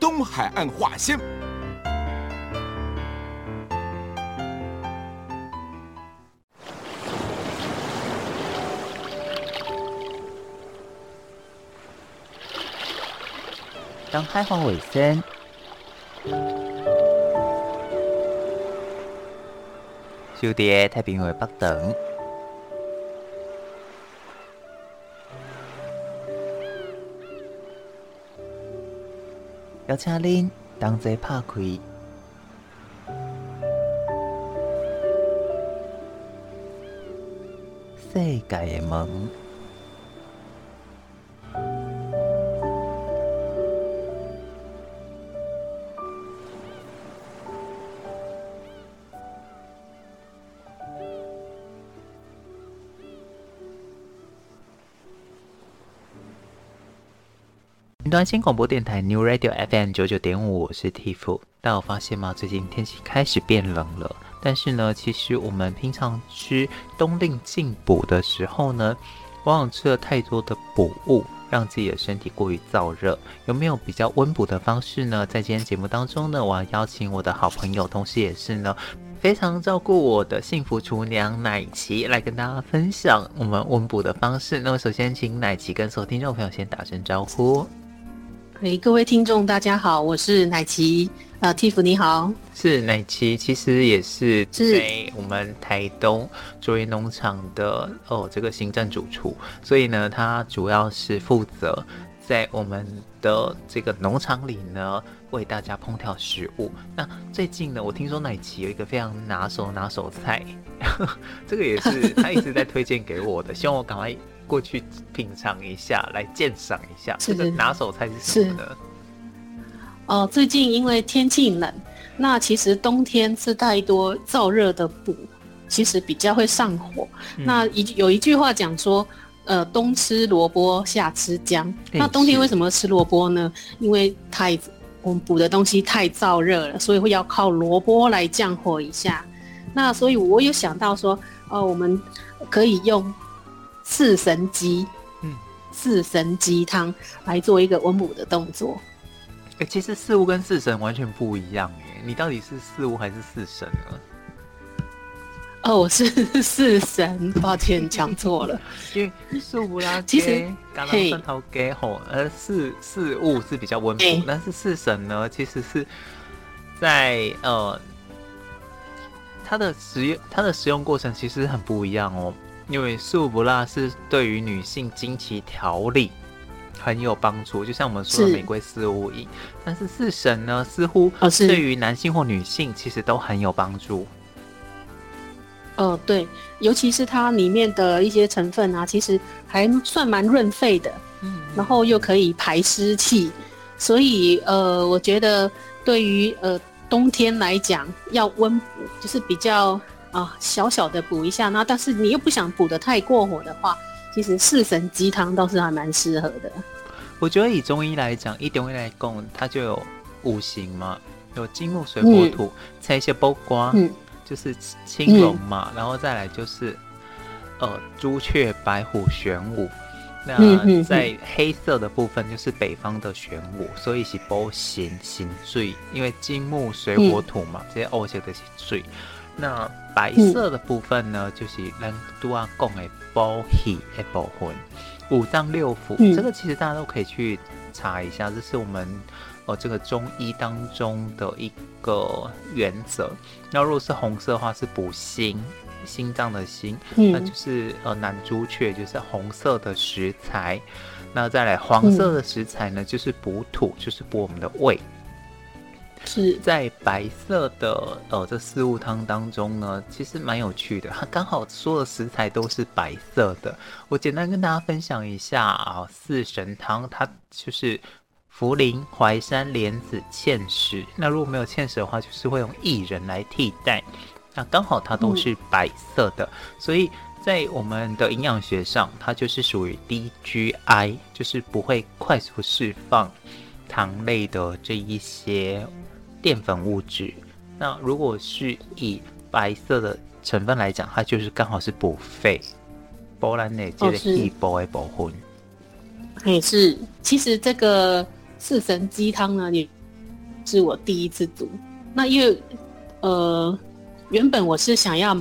东海岸话先。东海话为先。小弟太平洋北等，邀请您同齐拍开世界的门。端新广播电台 New Radio FM 九九点五，我是 Tiff。大家有发现吗？最近天气开始变冷了。但是呢，其实我们平常吃冬令进补的时候呢，往往吃了太多的补物，让自己的身体过于燥热。有没有比较温补的方式呢？在今天节目当中呢，我要邀请我的好朋友，同时也是呢非常照顾我的幸福厨娘奶琪来跟大家分享我们温补的方式。那么，首先请奶琪跟所有听众朋友先打声招呼。哎，各位听众，大家好，我是奶奇，呃，Tiff 你好，是奶奇，其实也是在我们台东卓越农场的哦，这个行政主厨，所以呢，他主要是负责在我们的这个农场里呢，为大家烹调食物。那最近呢，我听说奶琪有一个非常拿手拿手菜，这个也是 他一直在推荐给我的，希望我赶快。过去品尝一下，来鉴赏一下，这个拿手菜是什么呢？哦、呃，最近因为天气冷，那其实冬天吃太多燥热的补，其实比较会上火。嗯、那一有一句话讲说，呃，冬吃萝卜，夏吃姜。那冬天为什么吃萝卜呢？因为太我们补的东西太燥热了，所以会要靠萝卜来降火一下。那所以我有想到说，哦、呃，我们可以用。四神鸡，嗯，四神鸡汤来做一个温补的动作。哎、欸，其实四物跟四神完全不一样耶。你到底是四物还是四神呢？哦，我是四神，抱歉讲错了。因为四物啦，其实刚刚分头给吼，而四四物是比较温补，欸、但是四神呢，其实是在呃，它的使用它的使用过程其实很不一样哦。因为素不辣是对于女性经期调理很有帮助，就像我们说的玫瑰四物饮。但是四神呢，似乎对于男性或女性其实都很有帮助。哦、呃，对，尤其是它里面的一些成分啊，其实还算蛮润肺的，嗯，然后又可以排湿气，所以呃，我觉得对于呃冬天来讲，要温补就是比较。啊，小小的补一下，那但是你又不想补的太过火的话，其实四神鸡汤倒是还蛮适合的。我觉得以中医来讲，以中医来讲，它就有五行嘛，有金木水火土，再、嗯、一些包瓜，嗯，就是青龙嘛，嗯、然后再来就是呃朱雀、白虎、玄武。那在黑色的部分就是北方的玄武，所以是补心心水，因为金木水火土嘛，嗯、这些欧些的是水。那白色的部分呢，嗯、就是咱都要讲的补气的部分，五脏六腑，嗯、这个其实大家都可以去查一下，这是我们呃这个中医当中的一个原则。那如果是红色的话，是补心，心脏的心，嗯、那就是呃南朱雀，就是红色的食材。那再来黄色的食材呢，就是补土，就是补我们的胃。是在白色的呃这四物汤当中呢，其实蛮有趣的。它刚好所有的食材都是白色的。我简单跟大家分享一下啊，四神汤它就是茯苓、淮山、莲子、芡实。那如果没有芡实的话，就是会用薏仁来替代。那刚好它都是白色的，嗯、所以在我们的营养学上，它就是属于低 GI，就是不会快速释放糖类的这一些淀粉物质。那如果是以白色的成分来讲，它就是刚好是补肺。波兰内这个一补的补分。也是，其实这个四神鸡汤呢，也是我第一次煮。那因为呃。原本我是想要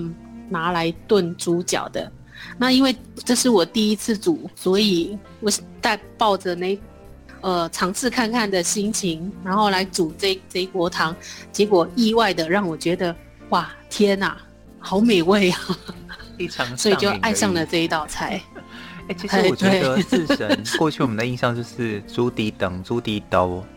拿来炖猪脚的，那因为这是我第一次煮，所以我是带抱着那呃尝试看看的心情，然后来煮这这一锅汤，结果意外的让我觉得哇天哪，好美味啊！非常，所以就爱上了这一道菜。哎、欸，其实我觉得四神过去我们的印象就是猪蹄等猪蹄刀。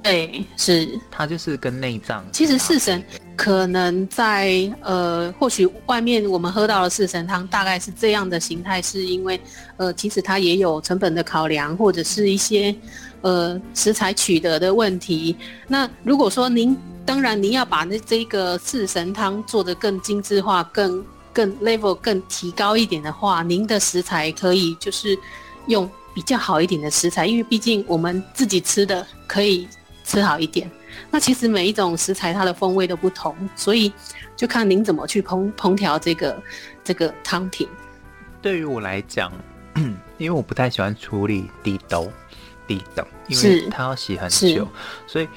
对，是它就是跟内脏。其实四神可能在呃，或许外面我们喝到的四神汤大概是这样的形态，是因为呃，其实它也有成本的考量，或者是一些呃食材取得的问题。那如果说您当然您要把那这个四神汤做得更精致化、更更 level 更提高一点的话，您的食材可以就是用比较好一点的食材，因为毕竟我们自己吃的可以。吃好一点，那其实每一种食材它的风味都不同，所以就看您怎么去烹烹调这个这个汤品。对于我来讲，因为我不太喜欢处理地豆、地豆，因为它要洗很久，所以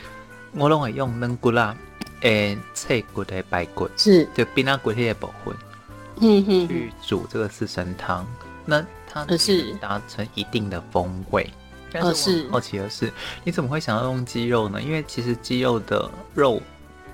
我都会用嫩骨啦，诶，脆骨的白骨，是就比那骨的部分，嗯哼，去煮这个四神汤，那它是达成一定的风味。但是我好奇的是，你怎么会想要用鸡肉呢？因为其实鸡肉的肉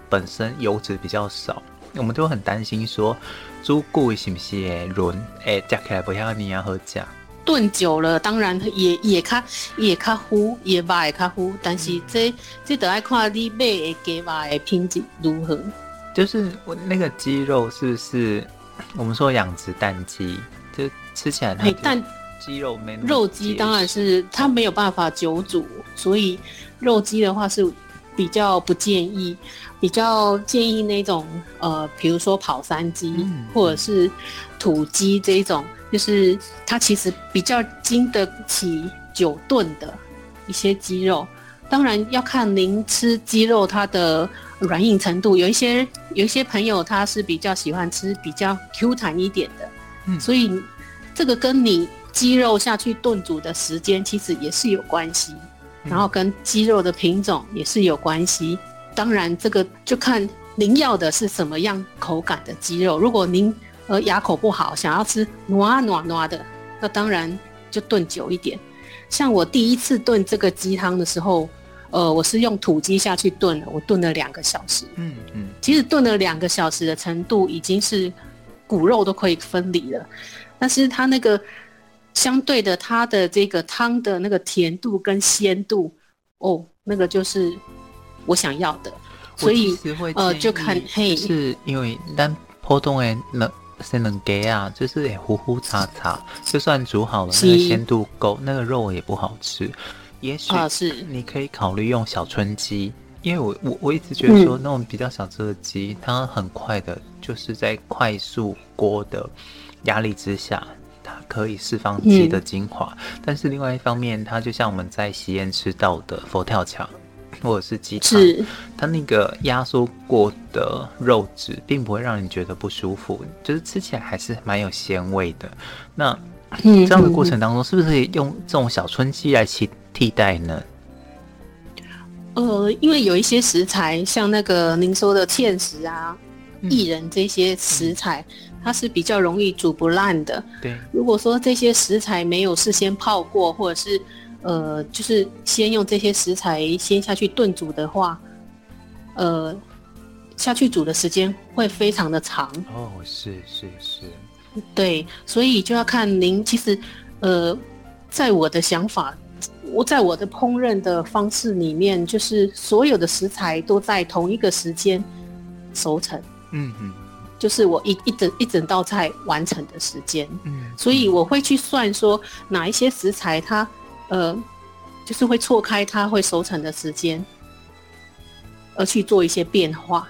本身油脂比较少，我们都很担心说猪骨是不是会软？哎，夹起来不像你一样好吃。炖久了，当然也也较也较糊，也肉也较糊。但是这、嗯、这得要看你买的鸡肉的品质如何。就是我那个鸡肉是不是我们说养殖蛋鸡，就吃起来它蛋。鸡肉没肉鸡当然是它没有办法久煮，所以肉鸡的话是比较不建议，比较建议那种呃，比如说跑山鸡、嗯、或者是土鸡这一种，就是它其实比较经得起久炖的一些鸡肉。当然要看您吃鸡肉它的软硬程度，有一些有一些朋友他是比较喜欢吃比较 Q 弹一点的，嗯，所以这个跟你。鸡肉下去炖煮的时间其实也是有关系，然后跟鸡肉的品种也是有关系。当然，这个就看您要的是什么样口感的鸡肉。如果您呃牙口不好，想要吃糯糯糯的，那当然就炖久一点。像我第一次炖这个鸡汤的时候，呃，我是用土鸡下去炖了，我炖了两个小时。嗯嗯，其实炖了两个小时的程度已经是骨肉都可以分离了，但是它那个。相对的，它的这个汤的那个甜度跟鲜度，哦，那个就是我想要的，所以呃，就看嘿，是因为咱普通的能是能给啊，就是糊糊叉叉，就算煮好了，那个鲜度够，那个肉也不好吃。也许啊，是你可以考虑用小春鸡，因为我我我一直觉得说那种比较小只的鸡，嗯，它很快的，就是在快速锅的压力之下。它可以释放鸡的精华，嗯，但是另外一方面，它就像我们在喜宴吃到的佛跳墙或者是鸡汤，它那个压缩过的肉质并不会让你觉得不舒服，就是吃起来还是蛮有鲜味的。那这样的过程当中，是不是可以用这种小春鸡来替替代呢？呃，因为有一些食材，像那个您说的芡实啊、薏仁这些食材。它是比较容易煮不烂的。对，如果说这些食材没有事先泡过，或者是呃，就是先用这些食材先下去炖煮的话，呃，下去煮的时间会非常的长。哦，是是是。对，所以就要看您。其实，呃，在我的想法，我在我的烹饪的方式里面，就是所有的食材都在同一个时间熟成。嗯嗯。就是我一一整一整道菜完成的时间，嗯，所以我会去算说哪一些食材它，呃，就是会错开它会熟成的时间，而去做一些变化。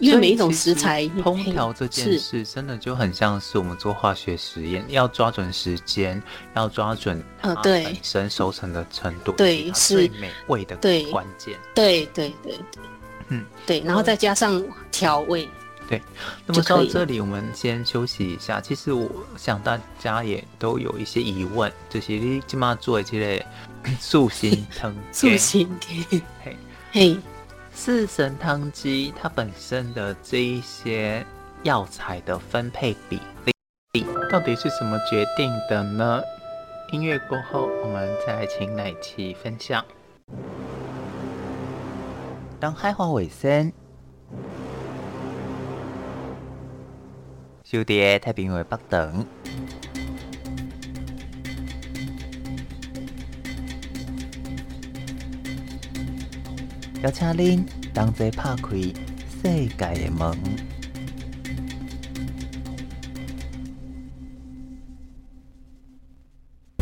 因为每一种食材烹调这件事，真的就很像是我们做化学实验，要抓准时间，要抓准呃对本身熟成的程度，对是美味的关键。对对对对，嗯对，然后再加上调味。对，那么到这里我们先休息一下。其实我想大家也都有一些疑问，就是你今嘛做的这个 素心汤，素心汤，嘿嘿。四神汤鸡它本身的这一些药材的分配比例，到底是怎么决定的呢？音乐过后，我们再请奶琪分享。当海花尾声，小弟太平为北等。邀请您同齐打开世界的门。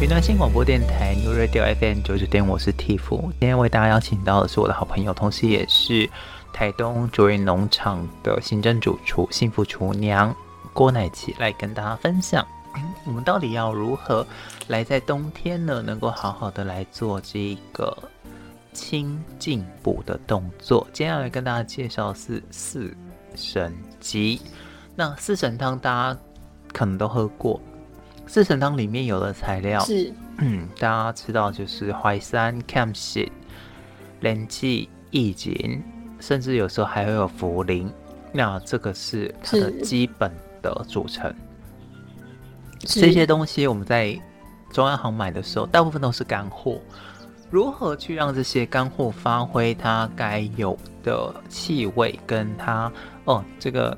云端新广播电台 New Radio FM 九九点，我是 Tiff。今天为大家邀请到的是我的好朋友，同时也是台东卓云农场的行政主厨、幸福厨娘郭奶琪，来跟大家分享，我们到底要如何来在冬天呢，能够好好的来做这个。清进补的动作，接下来跟大家介绍是四神鸡。那四神汤大家可能都喝过，四神汤里面有的材料是，嗯，大家知道就是淮山、芡实、莲子、意锦，甚至有时候还会有茯苓。那这个是它的基本的组成。这些东西我们在中央行买的时候，大部分都是干货。如何去让这些干货发挥它该有的气味，跟它哦这个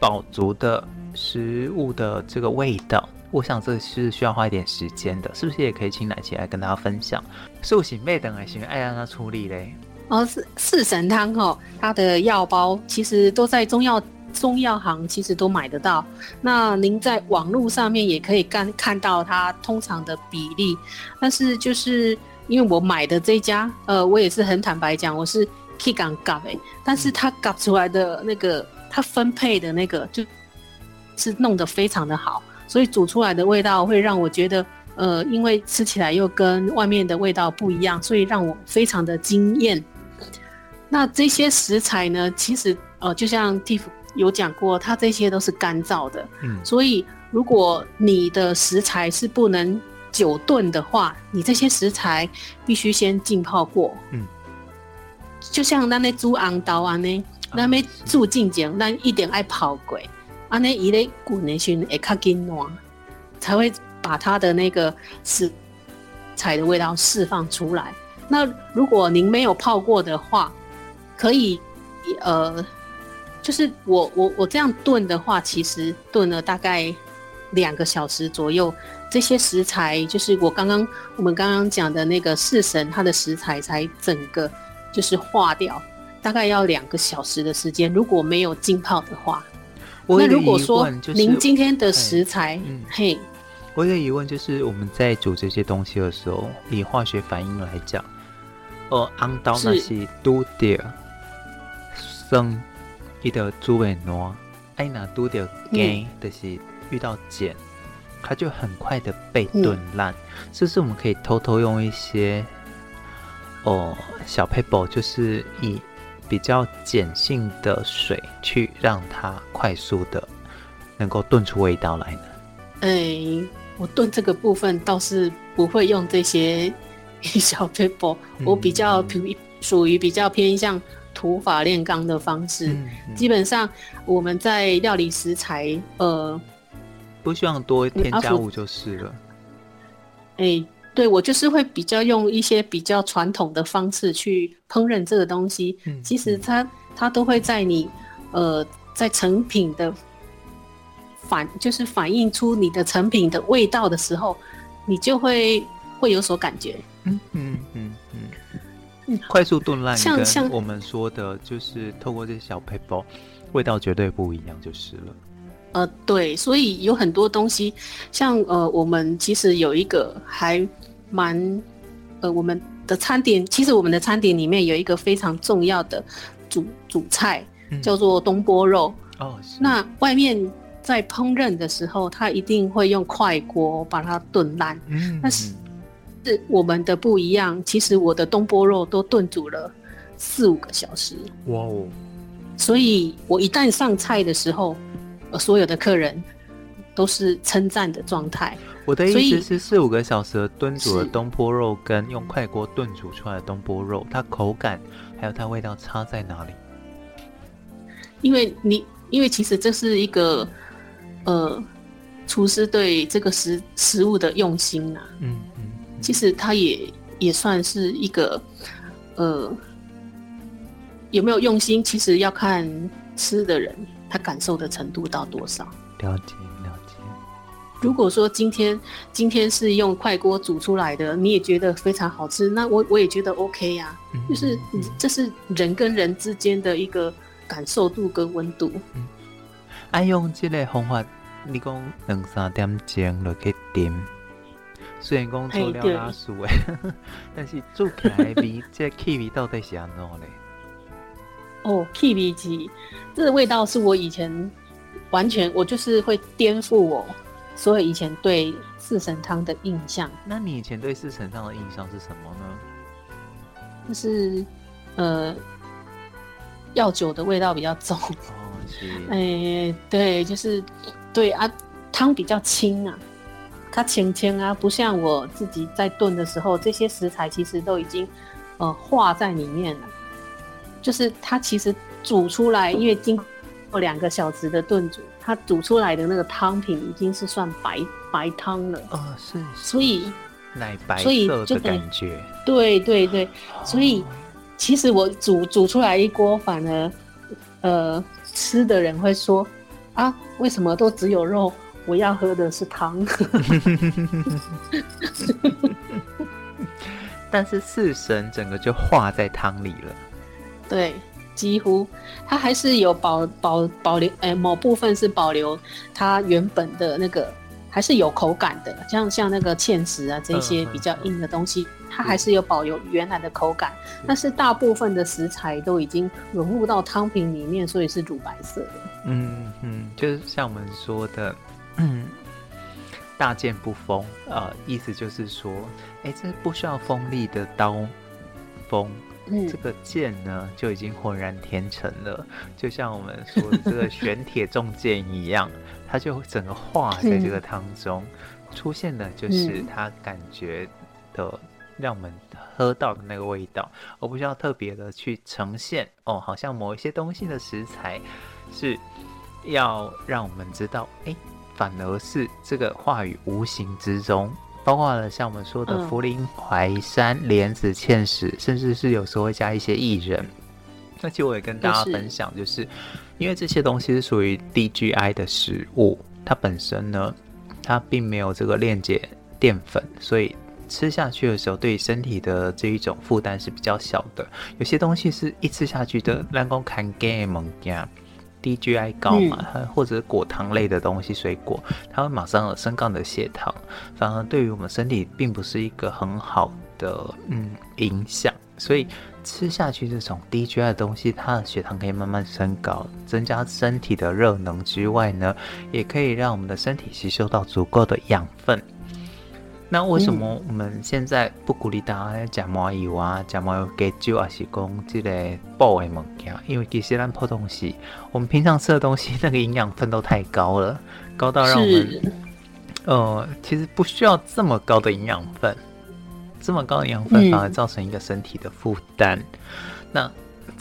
饱足的食物的这个味道？我想这是需要花一点时间的，是不是？也可以请奶姐来跟大家分享。素醒妹等还行，爱让他处理嘞。哦，四四神汤哦，它的药包其实都在中药中药行，其实都买得到。那您在网络上面也可以看看到它通常的比例，但是就是。因为我买的这家，呃，我也是很坦白讲，我是 K 港搞诶，但是它搞出来的那个，它分配的那个，就是弄得非常的好，所以煮出来的味道会让我觉得，呃，因为吃起来又跟外面的味道不一样，所以让我非常的惊艳。那这些食材呢，其实呃，就像 Tiff 有讲过，它这些都是干燥的，嗯，所以如果你的食材是不能。久炖的话，你这些食材必须先浸泡过。嗯，就像那那煮红豆啊呢，那边煮进前，那一点爱泡过，啊那一类滚的时会较紧软，才会把它的那个食材的味道释放出来。那如果您没有泡过的话，可以呃，就是我我我这样炖的话，其实炖了大概两个小时左右。这些食材就是我刚刚我们刚刚讲的那个四神，它的食材才整个就是化掉，大概要两个小时的时间。如果没有浸泡的话，那如果说您今天的食材，嗯，嘿，我有个疑问就是我们在煮这些东西的时候，以化学反应来讲，呃，红豆那些都掉生，一的猪尾糯，哎，那都掉碱，就是遇到碱。它就很快的被炖烂，这、嗯、是我们可以偷偷用一些哦小 paper，，就是以比较碱性的水去让它快速的能够炖出味道来呢。哎、欸，我炖这个部分倒是不会用这些 小撇步，我比较属属于比较偏向土法炼钢的方式、嗯嗯。基本上我们在料理食材，呃。不希望多添加物就是了。哎、欸，对，我就是会比较用一些比较传统的方式去烹饪这个东西。嗯，其实它它都会在你呃在成品的反就是反映出你的成品的味道的时候，你就会会有所感觉。嗯嗯嗯嗯，快速炖烂，像像我们说的，就是透过这些小配包，味道绝对不一样，就是了。呃，对，所以有很多东西，像呃，我们其实有一个还蛮呃，我们的餐点其实我们的餐点里面有一个非常重要的主主菜，叫做东坡肉。哦，那外面在烹饪的时候，它一定会用快锅把它炖烂。嗯，但是是我们的不一样。其实我的东坡肉都炖煮了四五个小时。哇哦！所以我一旦上菜的时候，呃，所有的客人都是称赞的状态。我的意思是，四五个小时炖煮的东坡肉跟用快锅炖煮出来的东坡肉，它口感还有它味道差在哪里？因为你，因为其实这是一个，呃，厨师对这个食食物的用心呐、啊。嗯嗯。其实它也也算是一个，呃，有没有用心，其实要看吃的人他感受的程度到多少。了解。了解如果说今天今天是用快锅煮出来的，你也觉得非常好吃，那我我也觉得 OK 呀、啊嗯，就是这是人跟人之间的一个感受度跟温度。爱、嗯、用这个方法，你讲两三点钟就去点，虽然讲做了拉素诶，但是煮起来味，这气味到底是安怎嘞？哦，k B 鸡，这个味道是我以前完全我就是会颠覆我。所有以前对四神汤的印象，那你以前对四神汤的印象是什么呢？就是呃，药酒的味道比较重。哦，是。哎、欸，对，就是对啊，汤比较清啊，它清清啊，不像我自己在炖的时候，这些食材其实都已经呃化在里面了。就是它其实煮出来，因为经过两个小时的炖煮。它煮出来的那个汤品已经是算白白汤了，哦，是，所以奶白色的感觉，对对对，所以其实我煮煮出来一锅，反而呃吃的人会说啊，为什么都只有肉？我要喝的是汤。但是四神整个就化在汤里了，对。几乎，它还是有保保保留，哎、欸，某部分是保留它原本的那个，还是有口感的。像像那个芡实啊，这些比较硬的东西，它还是有保留原来的口感。但是大部分的食材都已经融入到汤品里面，所以是乳白色的。嗯嗯，就是像我们说的，嗯，大剑不锋，呃，意思就是说，哎、欸，这不需要锋利的刀锋。这个剑呢，就已经浑然天成了，就像我们说的这个玄铁重剑一样，它就整个化在这个汤中，出现的就是它感觉的让我们喝到的那个味道，而不需要特别的去呈现哦，好像某一些东西的食材是要让我们知道，哎，反而是这个话语无形之中。包括了像我们说的茯苓、淮山、莲子、芡实，甚至是有时候会加一些薏仁。那其实我也跟大家分享，就是因为这些东西是属于低 GI 的食物，它本身呢，它并没有这个链接淀粉，所以吃下去的时候对身体的这一种负担是比较小的。有些东西是一吃下去的，让我看 game 低 GI 高嘛，它或者果糖类的东西，水果，它会马上有升高你的血糖，反而对于我们身体并不是一个很好的嗯影响。所以吃下去这种低 GI 的东西，它的血糖可以慢慢升高，增加身体的热能之外呢，也可以让我们的身体吸收到足够的养分。那为什么我们现在不鼓励大家吃麻油啊、吃麻油加酒，还是讲这个补的物件？因为其实咱普通西，我们平常吃的东西，那个营养分都太高了，高到让我们呃，其实不需要这么高的营养分，这么高的营养分反而造成一个身体的负担。嗯、那。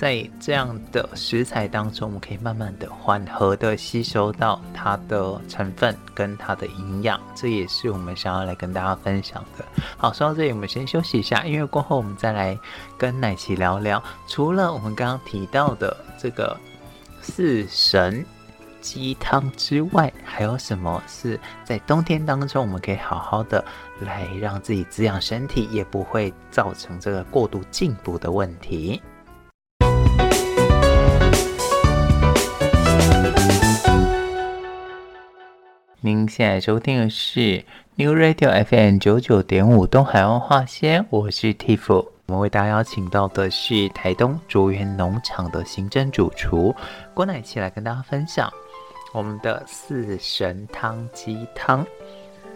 在这样的食材当中，我们可以慢慢的、缓和的吸收到它的成分跟它的营养，这也是我们想要来跟大家分享的。好，说到这里，我们先休息一下，因为过后我们再来跟奶琪聊聊。除了我们刚刚提到的这个四神鸡汤之外，还有什么是在冬天当中我们可以好好的来让自己滋养身体，也不会造成这个过度进补的问题？您现在收听的是 New Radio FM 九九点五东海岸化纤，我是 Tiff。我们为大家邀请到的是台东卓园农场的行政主厨郭乃琪来跟大家分享我们的四神汤鸡汤。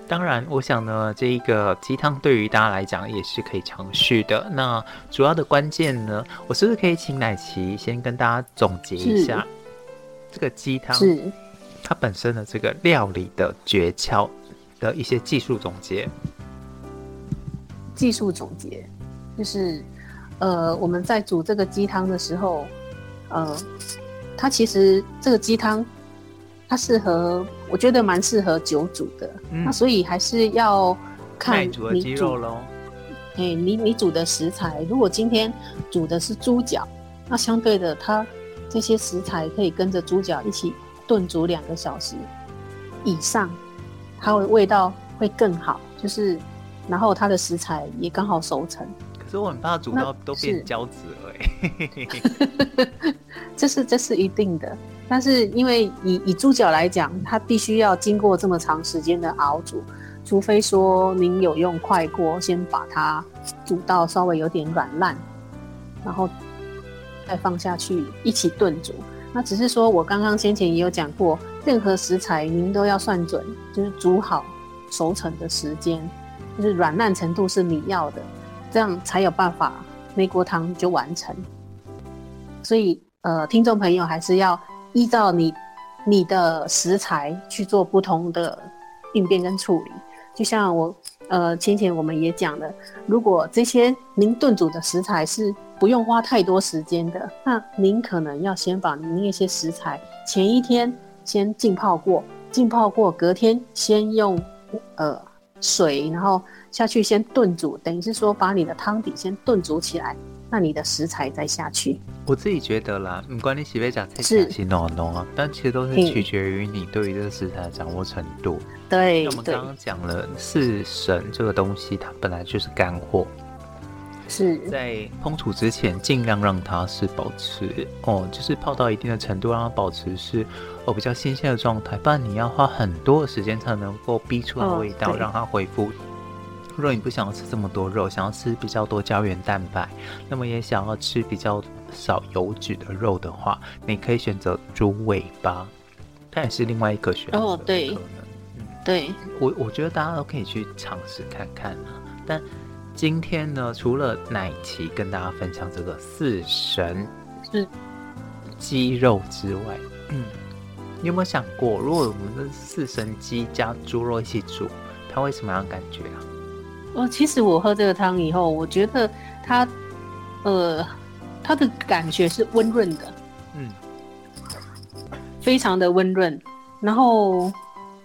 当然，我想呢，这一个鸡汤对于大家来讲也是可以尝试的。那主要的关键呢，我是不是可以请乃琪先跟大家总结一下这个鸡汤是它本身的这个料理的诀窍？的一些技术总结。技术总结就是，呃，我们在煮这个鸡汤的时候，呃，它其实这个鸡汤它适合，我觉得蛮适合久煮的。嗯、那所以还是要看你煮的鸡肉喽。哎、欸，你你煮的食材，如果今天煮的是猪脚，那相对的，它这些食材可以跟着猪脚一起炖煮两个小时以上。它的味道会更好，就是，然后它的食材也刚好熟成。可是我很怕煮到都变胶质了，哎。这是这是一定的，但是因为以以猪脚来讲，它必须要经过这么长时间的熬煮，除非说您有用快锅先把它煮到稍微有点软烂，然后再放下去一起炖煮。那只是说我刚刚先前也有讲过。任何食材您都要算准，就是煮好熟成的时间，就是软烂程度是你要的，这样才有办法那锅汤就完成。所以呃，听众朋友还是要依照你你的食材去做不同的应变跟处理。就像我呃先前我们也讲了，如果这些您炖煮的食材是不用花太多时间的，那您可能要先把您那些食材前一天。先浸泡过，浸泡过，隔天先用呃水，然后下去先炖煮，等于是说把你的汤底先炖煮起来，那你的食材再下去。我自己觉得啦，不管你洗杯讲菜是洗浓浓啊，但其实都是取决于你对于这个食材的掌握程度。对，我们刚刚讲了四神这个东西，它本来就是干货。是在烹煮之前，尽量让它是保持哦，就是泡到一定的程度，让它保持是哦比较新鲜的状态。不然你要花很多的时间才能够逼出来的味道，哦、让它恢复。如果你不想要吃这么多肉，想要吃比较多胶原蛋白，那么也想要吃比较少油脂的肉的话，你可以选择猪尾巴，它也是另外一个选择。哦，对，嗯，对我我觉得大家都可以去尝试看看啊，但。今天呢，除了奶奇跟大家分享这个四神是鸡肉之外，嗯，你有没有想过，如果我们的四神鸡加猪肉一起煮，它会什么样的感觉啊？哦，其实我喝这个汤以后，我觉得它，呃，它的感觉是温润的，嗯，非常的温润，然后，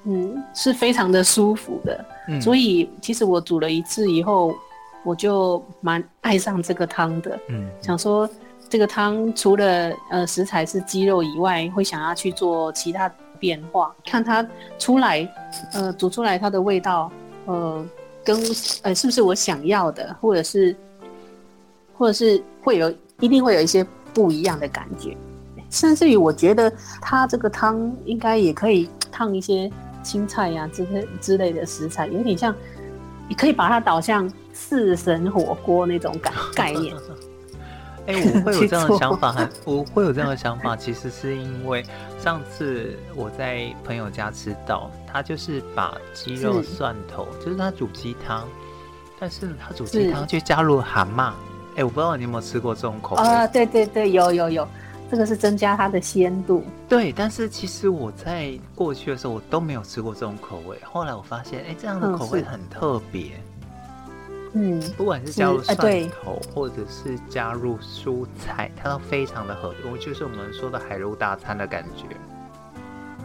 嗯，是非常的舒服的，嗯，所以其实我煮了一次以后。我就蛮爱上这个汤的，嗯，想说这个汤除了呃食材是鸡肉以外，会想要去做其他变化，看它出来，呃，煮出来它的味道，呃，跟呃是不是我想要的，或者是，或者是会有一定会有一些不一样的感觉，甚至于我觉得它这个汤应该也可以烫一些青菜呀、啊、之类之类的食材，有点像，你可以把它导向。四神火锅那种感概念，哎、欸，我会有 这样的想法，很我会有这样的想法，其实是因为上次我在朋友家吃到，他就是把鸡肉蒜头，是就是他煮鸡汤，但是他煮鸡汤却加入了蛤蟆，哎、欸，我不知道你有没有吃过这种口味啊？对对对，有有有，这个是增加它的鲜度。对，但是其实我在过去的时候我都没有吃过这种口味，后来我发现，哎、欸，这样的口味很特别。嗯嗯，不管是加入蒜头，或者是加入蔬菜，它都非常的合用，就是我们说的海陆大餐的感觉。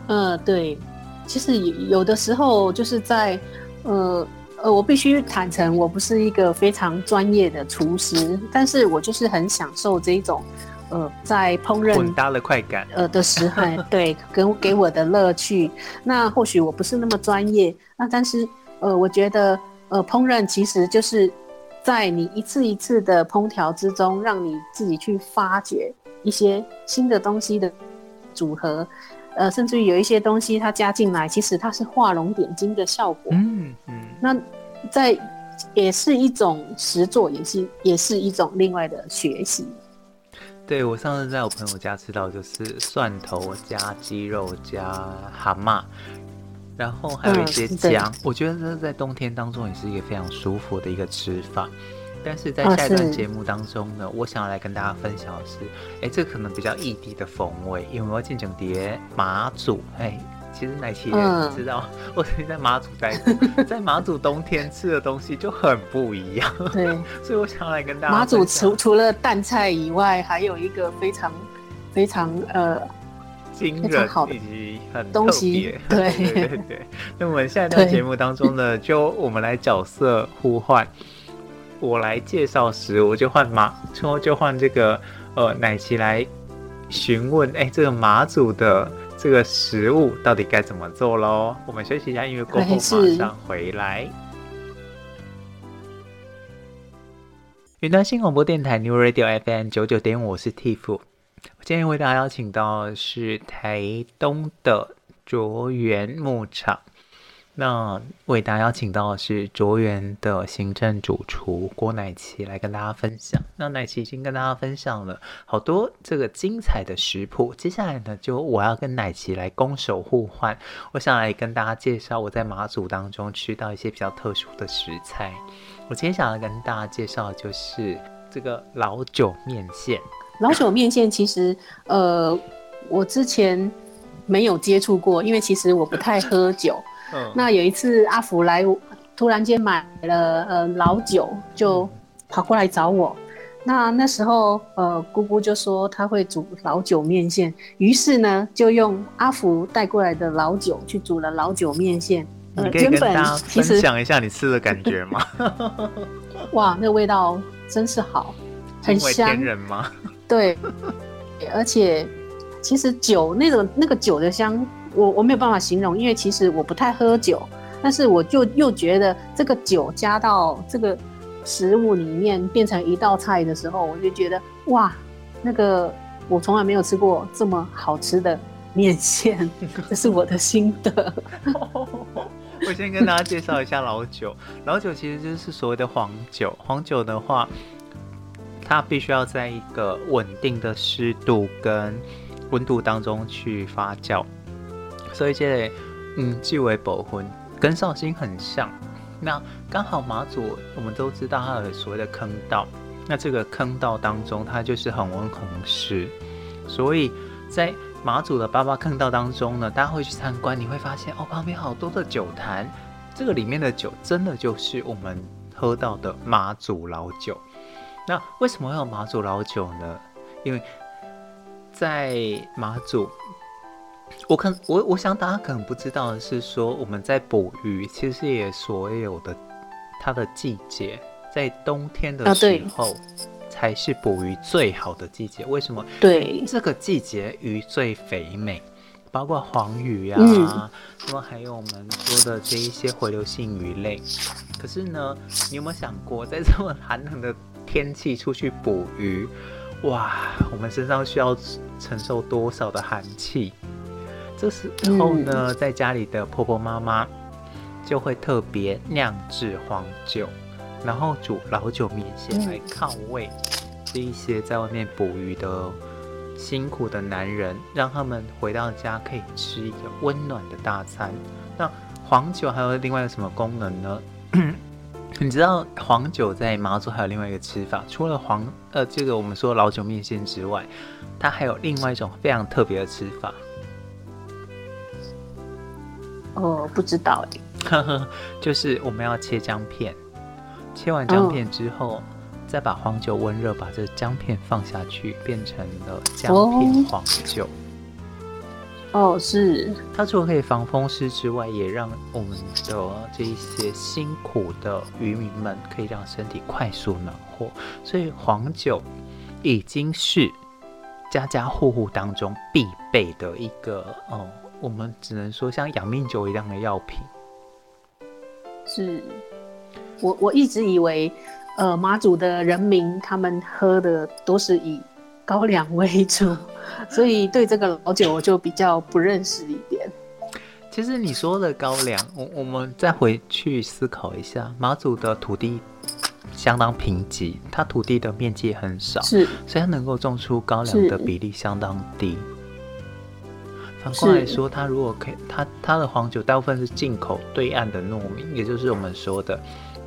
嗯，对，其实有的时候就是在，呃呃，我必须坦诚，我不是一个非常专业的厨师，但是我就是很享受这一种，呃，在烹饪混搭的快感，呃的时候，对，给给我的乐趣。那或许我不是那么专业，那但是，呃，我觉得。呃，烹饪其实就是在你一次一次的烹调之中，让你自己去发掘一些新的东西的组合，呃，甚至于有一些东西它加进来，其实它是画龙点睛的效果。嗯嗯，那在也是一种实作，也是也是一种另外的学习。对，我上次在我朋友家吃到，就是蒜头加鸡肉加蛤蟆，然后还有一些姜。嗯、我觉得这在冬天当中也是一个非常舒服的一个吃法。但是在下一段节目当中呢，我想要来跟大家分享的是，哎，这可能比较异地的风味，因为我要进整碟马祖，哎。其实奶琪也知道，嗯、我曾经在马祖待过，在马祖冬天吃的东西就很不一样。对，所以我想来跟大家。马祖除除了淡菜以外，还有一个非常非常呃惊人以及很特别。对对对对。那我们下一段节目当中呢，就我们来角色互换，我来介绍食物，就换马，之后就换这个呃奶奇来询问，哎，这个马祖的。这个食物到底该怎么做喽？我们休息一下音乐过后，马上回来。云端新广播电台 New Radio FM 九九点五，我是 Tiff。今天为大家邀请到的是台东的卓源牧场。那为大家邀请到的是卓源的行政主厨郭乃琪来跟大家分享。那奶琪已经跟大家分享了好多这个精彩的食谱，接下来呢，就我要跟奶琪来攻守互换。我想来跟大家介绍我在马祖当中吃到一些比较特殊的食材。我今天想要跟大家介绍的就是这个老酒面线。老酒面线其实，呃，我之前没有接触过，因为其实我不太喝酒。那有一次阿福来，突然间买了呃老酒，就跑过来找我。那那时候呃姑姑就说她会煮老酒面线，于是呢就用阿福带过来的老酒去煮了老酒面线。你可以跟大家分享一下你吃的感觉吗？哇，那个味道真是好，很香。天人吗？对，而且其实酒那种那个酒的香。我我没有办法形容，因为其实我不太喝酒，但是我就又觉得这个酒加到这个食物里面变成一道菜的时候，我就觉得哇，那个我从来没有吃过这么好吃的面线，这是我的心得。我先跟大家介绍一下老酒，老酒其实就是所谓的黄酒。黄酒的话，它必须要在一个稳定的湿度跟温度当中去发酵。所以这类，嗯，即为保婚跟绍兴很像。那刚好马祖，我们都知道它有所谓的坑道。那这个坑道当中，它就是恒温恒湿。所以在马祖的八八坑道当中呢，大家会去参观，你会发现哦，旁边好多的酒坛。这个里面的酒，真的就是我们喝到的马祖老酒。那为什么会有马祖老酒呢？因为在马祖。我可我我想大家可能不知道的是说，我们在捕鱼，其实也所有的它的季节，在冬天的时候才是捕鱼最好的季节。为什么？对，这个季节鱼最肥美，包括黄鱼啊，那、嗯、么还有我们说的这一些回流性鱼类。可是呢，你有没有想过，在这么寒冷的天气出去捕鱼，哇，我们身上需要承受多少的寒气？这时候呢，在家里的婆婆妈妈就会特别酿制黄酒，然后煮老酒面线来犒慰这一些在外面捕鱼的辛苦的男人，让他们回到家可以吃一个温暖的大餐。那黄酒还有另外一个什么功能呢？你知道黄酒在马祖还有另外一个吃法，除了黄呃这个我们说老酒面线之外，它还有另外一种非常特别的吃法。哦，不知道哎，就是我们要切姜片，切完姜片之后，哦、再把黄酒温热，把这姜片放下去，变成了姜片黄酒。哦，是。它除了可以防风湿之外，也让我们的这一些辛苦的渔民们可以让身体快速暖和。所以黄酒已经是家家户户当中必备的一个哦。我们只能说像养命酒一样的药品。是，我我一直以为，呃，马祖的人民他们喝的都是以高粱为主，所以对这个老酒我就比较不认识一点。其实你说的高粱，我我们再回去思考一下，马祖的土地相当贫瘠，它土地的面积很少，是，所以它能够种出高粱的比例相当低。反过来说，它如果可以，它它的黄酒大部分是进口对岸的糯米，也就是我们说的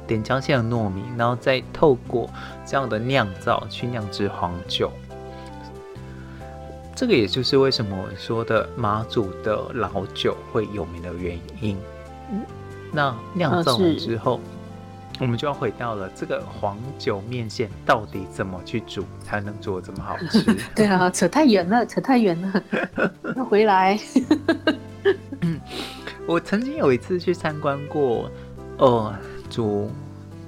点江县的糯米，然后再透过这样的酿造去酿制黄酒。这个也就是为什么我说的马祖的老酒会有名的原因。嗯，那酿造完之后，我们就要回到了这个黄酒面线到底怎么去煮才能做这么好吃？对啊，扯太远了，扯太远了，那回来。嗯，我曾经有一次去参观过，哦，煮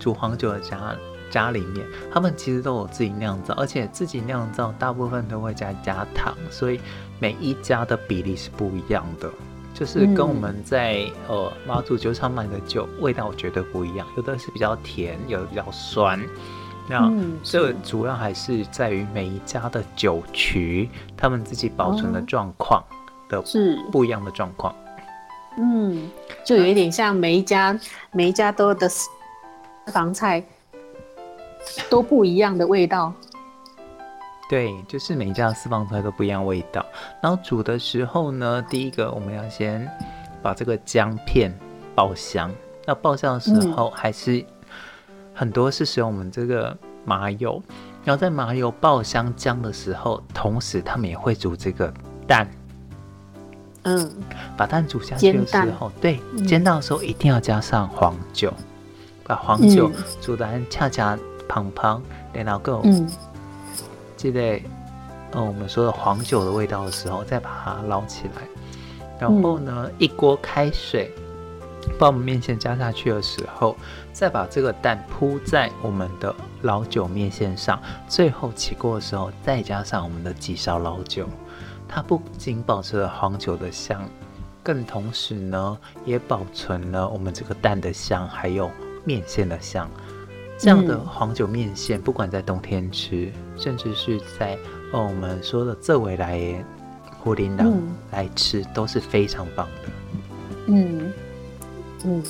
煮黄酒的家。家里面，他们其实都有自己酿造，而且自己酿造大部分都会加加糖，所以每一家的比例是不一样的，就是跟我们在、嗯、呃马祖酒厂买的酒味道绝对不一样，有的是比较甜，有的比较酸。那这个主要还是在于每一家的酒曲，他们自己保存的状况的是不一样的状况。嗯，就有一点像每一家、嗯、每一家都的私房菜。都不一样的味道，对，就是每一家的私房菜都不一样味道。然后煮的时候呢，第一个我们要先把这个姜片爆香。那爆香的时候，还是很多是使用我们这个麻油。然后在麻油爆香姜的时候，同时他们也会煮这个蛋。嗯，把蛋煮下去的时候，对，煎蛋的时候一定要加上黄酒，把黄酒煮的恰恰。胖胖，然后够，嗯，记得，呃，我们说的黄酒的味道的时候，再把它捞起来。然后呢，嗯、一锅开水，把我们面线加下去的时候，再把这个蛋铺在我们的老酒面线上。最后起锅的时候，再加上我们的几勺老酒。它不仅保持了黄酒的香，更同时呢，也保存了我们这个蛋的香，还有面线的香。这样的黄酒面线，不管在冬天吃，嗯、甚至是在哦我们说的这位来胡林郎来吃，都是非常棒的。嗯嗯，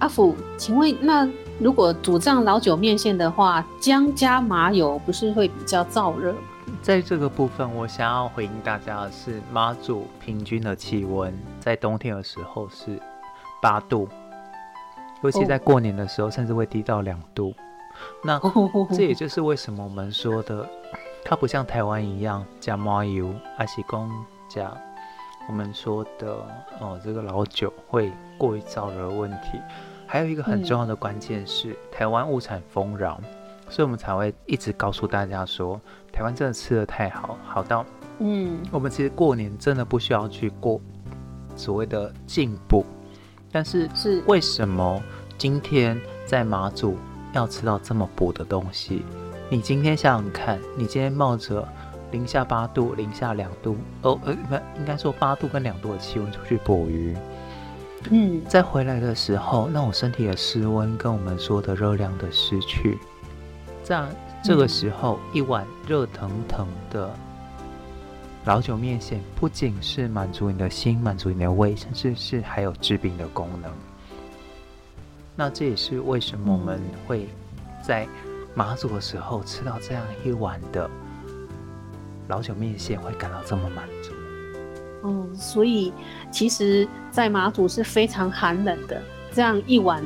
阿福，请问那如果煮这样老酒面线的话，姜加麻油不是会比较燥热吗？在这个部分，我想要回应大家的是，马祖平均的气温在冬天的时候是八度。尤其在过年的时候，甚至会低到两度。那这也就是为什么我们说的，它不像台湾一样加麻油，而是讲加我们说的哦，这个老酒会过于燥热的问题。还有一个很重要的关键是，台湾物产丰饶，所以我们才会一直告诉大家说，台湾真的吃的太好，好到嗯，我们其实过年真的不需要去过所谓的进补。但是是为什么今天在马祖要吃到这么补的东西？你今天想想看，你今天冒着零下八度、零下两度哦，呃，不，应该说八度跟两度的气温出去捕鱼，嗯，在回来的时候，那我身体的室温跟我们说的热量的失去，在这个时候，一碗热腾腾的。老酒面线不仅是满足你的心，满足你的胃，甚至是还有治病的功能。那这也是为什么我们会在马祖的时候吃到这样一碗的老酒面线，会感到这么满足。嗯，所以其实，在马祖是非常寒冷的，这样一碗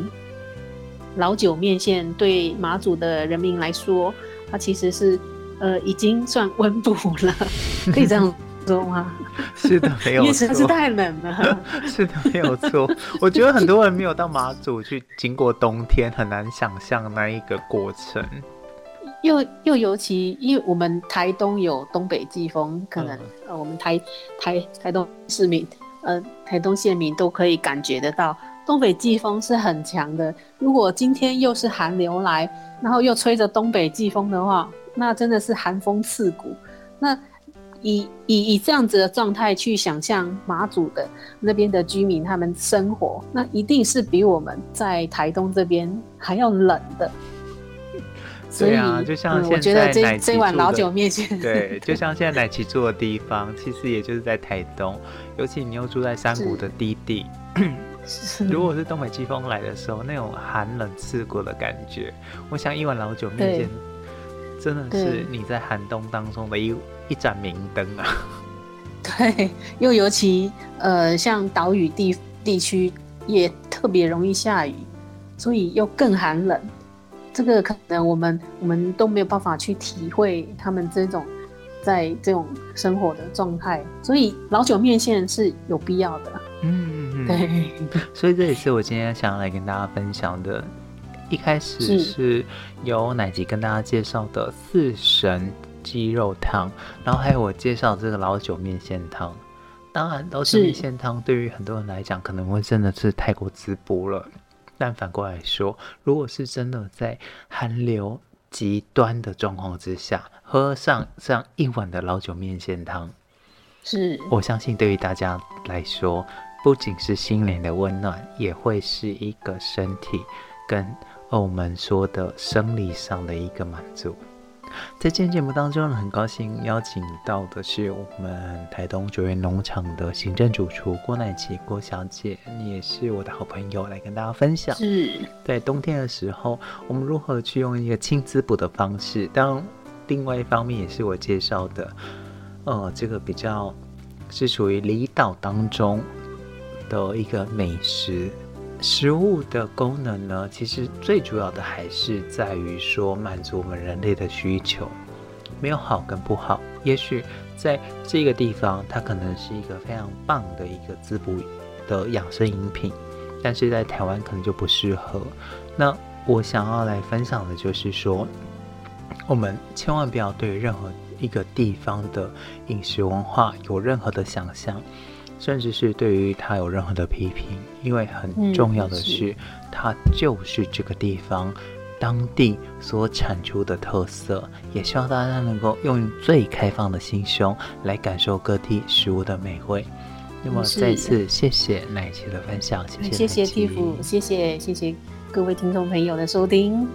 老酒面线，对马祖的人民来说，它其实是。呃，已经算温补了，可以这样说吗？是的，没有错。是太冷了。是的，没有错。我觉得很多人没有到马祖去经过冬天，很难想象那一个过程。又又尤其，因为我们台东有东北季风，可能、嗯、呃，我们台台台东市民，呃，台东县民都可以感觉得到，东北季风是很强的。如果今天又是寒流来，然后又吹着东北季风的话，那真的是寒风刺骨。那以以以这样子的状态去想象马祖的那边的居民他们生活，那一定是比我们在台东这边还要冷的。对啊，就像现在、嗯、我觉得这这碗老酒面前，对，就像现在奶琪住的地方，其实也就是在台东，尤其你又住在山谷的低地。如果是东北季风来的时候，那种寒冷刺骨的感觉，我想一碗老酒面线，真的是你在寒冬当中的一一盏明灯啊。对，又尤其呃，像岛屿地地区也特别容易下雨，所以又更寒冷。这个可能我们我们都没有办法去体会他们这种在这种生活的状态，所以老酒面线是有必要的。嗯，对。所以这也是我今天想要来跟大家分享的。一开始是由奶吉跟大家介绍的四神鸡肉汤，然后还有我介绍这个老酒面线汤。当然，老酒面线汤对于很多人来讲，可能会真的是太过滋补了。但反过来说，如果是真的在寒流极端的状况之下，喝上这样一碗的老酒面线汤，是我相信对于大家来说，不仅是心灵的温暖，也会是一个身体跟我们说的生理上的一个满足。在今天节目当中呢，很高兴邀请到的是我们台东九园农场的行政主厨郭乃琪郭小姐，你也是我的好朋友，来跟大家分享。是在冬天的时候，我们如何去用一个轻滋补的方式？当然，另外一方面也是我介绍的，呃，这个比较是属于离岛当中的一个美食。食物的功能呢，其实最主要的还是在于说满足我们人类的需求，没有好跟不好。也许在这个地方，它可能是一个非常棒的一个滋补的养生饮品，但是在台湾可能就不适合。那我想要来分享的就是说，我们千万不要对任何一个地方的饮食文化有任何的想象。甚至是对于他有任何的批评，因为很重要的是，它就是这个地方当地所产出的特色。也希望大家能够用最开放的心胸来感受各地食物的美味。那么再次谢谢奶琪的分享，谢谢谢谢蒂芙，谢谢谢谢各位听众朋友的收听。